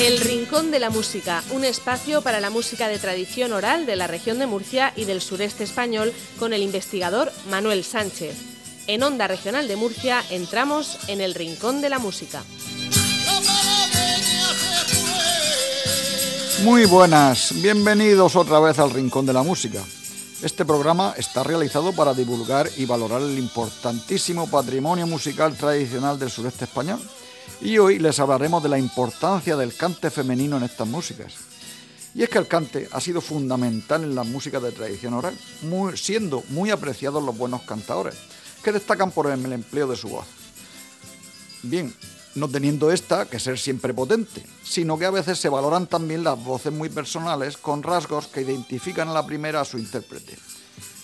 El Rincón de la Música, un espacio para la música de tradición oral de la región de Murcia y del sureste español con el investigador Manuel Sánchez. En Onda Regional de Murcia entramos en el Rincón de la Música. Muy buenas, bienvenidos otra vez al Rincón de la Música. Este programa está realizado para divulgar y valorar el importantísimo patrimonio musical tradicional del sureste español y hoy les hablaremos de la importancia del cante femenino en estas músicas. Y es que el cante ha sido fundamental en las músicas de tradición oral, siendo muy apreciados los buenos cantadores, que destacan por el empleo de su voz. Bien, no teniendo esta que ser siempre potente, sino que a veces se valoran también las voces muy personales con rasgos que identifican a la primera a su intérprete.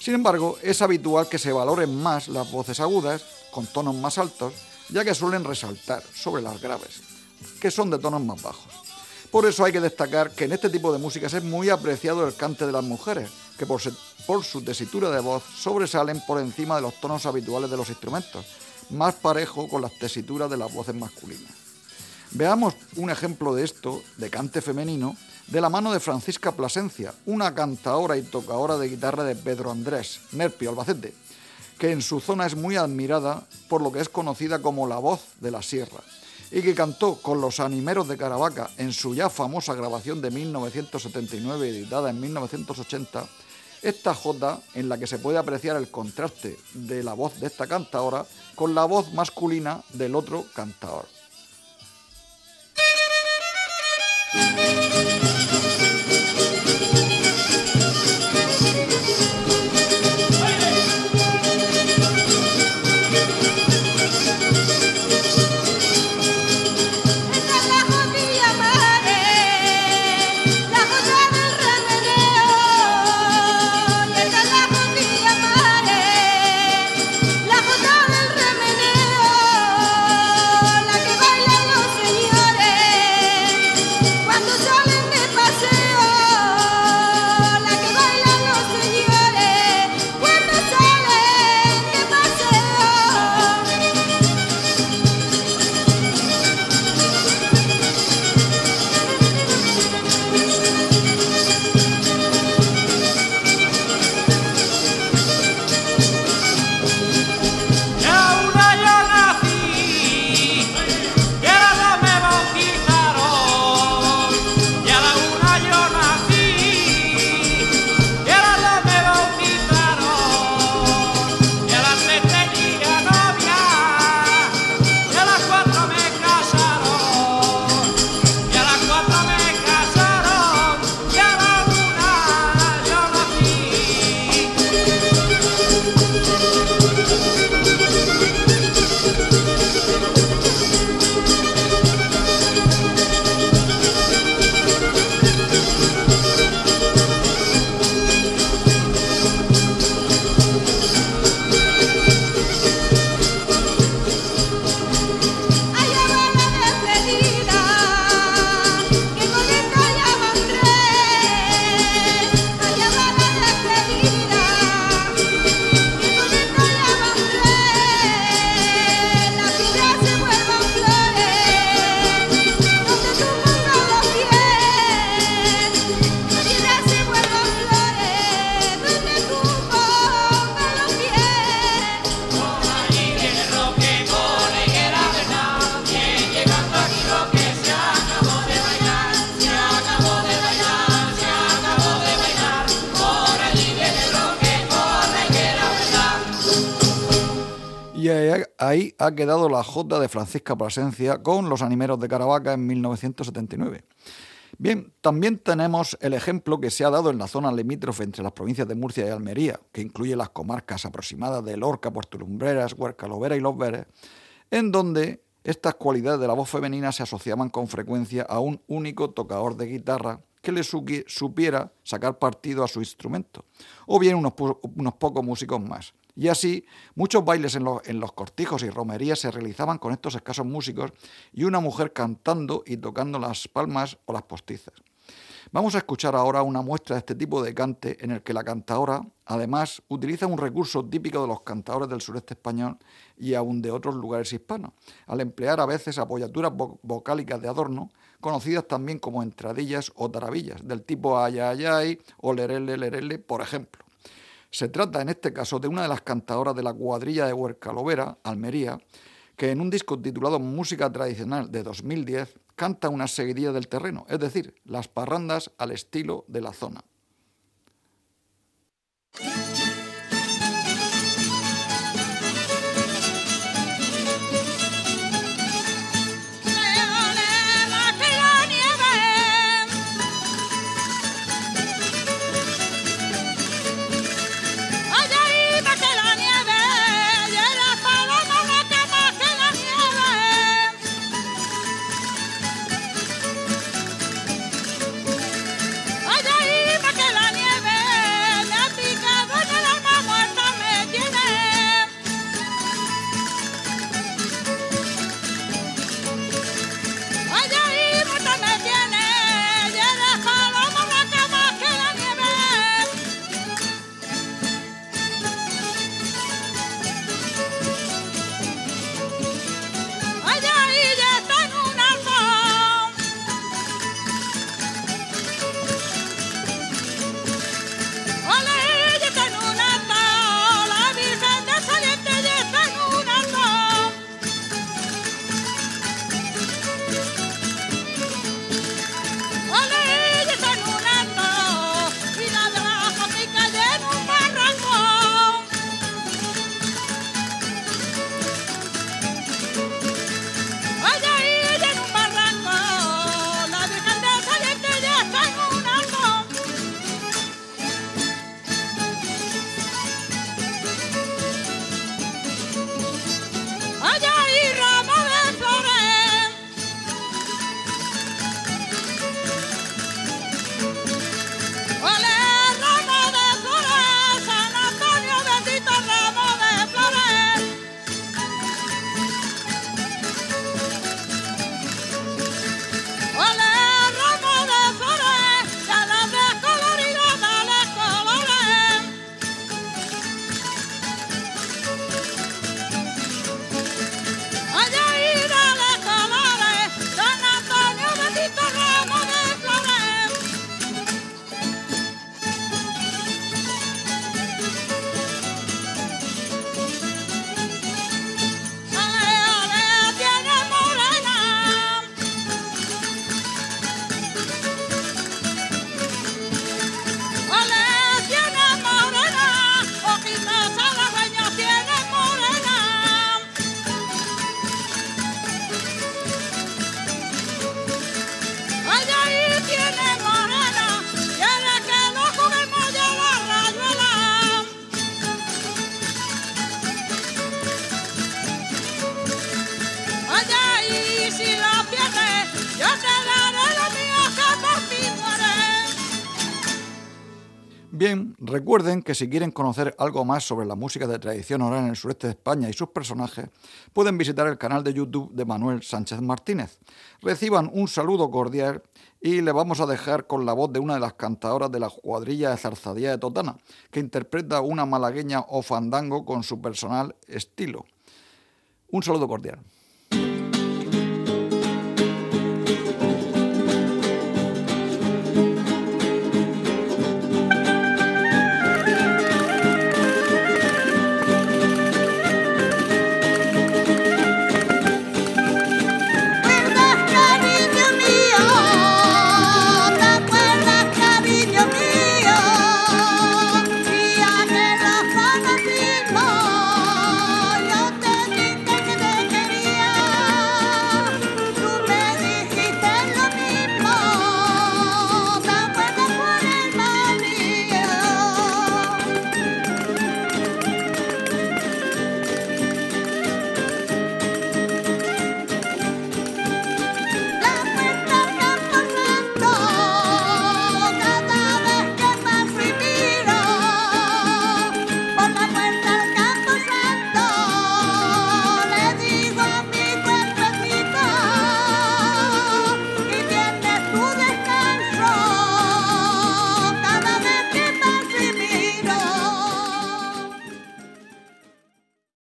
Sin embargo, es habitual que se valoren más las voces agudas, con tonos más altos, ya que suelen resaltar sobre las graves, que son de tonos más bajos. Por eso hay que destacar que en este tipo de músicas es muy apreciado el cante de las mujeres, que por, su tesitura de voz sobresalen por encima de los tonos habituales de los instrumentos, más parejo con las tesituras de las voces masculinas. Veamos un ejemplo de esto, de cante femenino, de la mano de Francisca Plasencia, una cantadora y tocadora de guitarra de Pedro Andrés, Nerpio Albacete, que en su zona es muy admirada por lo que es conocida como la voz de la sierra, y que cantó con los animeros de Caravaca en su ya famosa grabación de 1979 editada en 1980, esta jota en la que se puede apreciar el contraste de la voz de esta cantadora con la voz masculina del otro cantador. Ahí ha quedado la Jota de Francisca Plasencia con los animeros de Caravaca en 1979. Bien, también tenemos el ejemplo que se ha dado en la zona limítrofe entre las provincias de Murcia y Almería, que incluye las comarcas aproximadas de Lorca, Puerto Lumbreras, Huerca, Lovera y Los Veres, en donde estas cualidades de la voz femenina se asociaban con frecuencia a un único tocador de guitarra que le supiera sacar partido a su instrumento, o bien unos, unos pocos músicos más. Y así, muchos bailes en, los cortijos y romerías se realizaban con estos escasos músicos y una mujer cantando y tocando las palmas o las postizas. Vamos a escuchar ahora una muestra de este tipo de cante en el que la cantadora, además, utiliza un recurso típico de los cantadores del sureste español y aún de otros lugares hispanos, al emplear a veces apoyaturas vocálicas de adorno, conocidas también como entradillas o tarabillas, del tipo ayayay o lerele lerele, por ejemplo. Se trata en este caso de una de las cantadoras de la cuadrilla de Huercalovera, Almería, que en un disco titulado Música Tradicional de 2010 canta una seguidilla del terreno, es decir, las parrandas al estilo de la zona. Recuerden que si quieren conocer algo más sobre la música de tradición oral en el sureste de España y sus personajes, pueden visitar el canal de YouTube de Manuel Sánchez Martínez. Reciban un saludo cordial y le vamos a dejar con la voz de una de las cantadoras de la cuadrilla de Zarzadía de Totana, que interpreta una malagueña o fandango con su personal estilo. Un saludo cordial.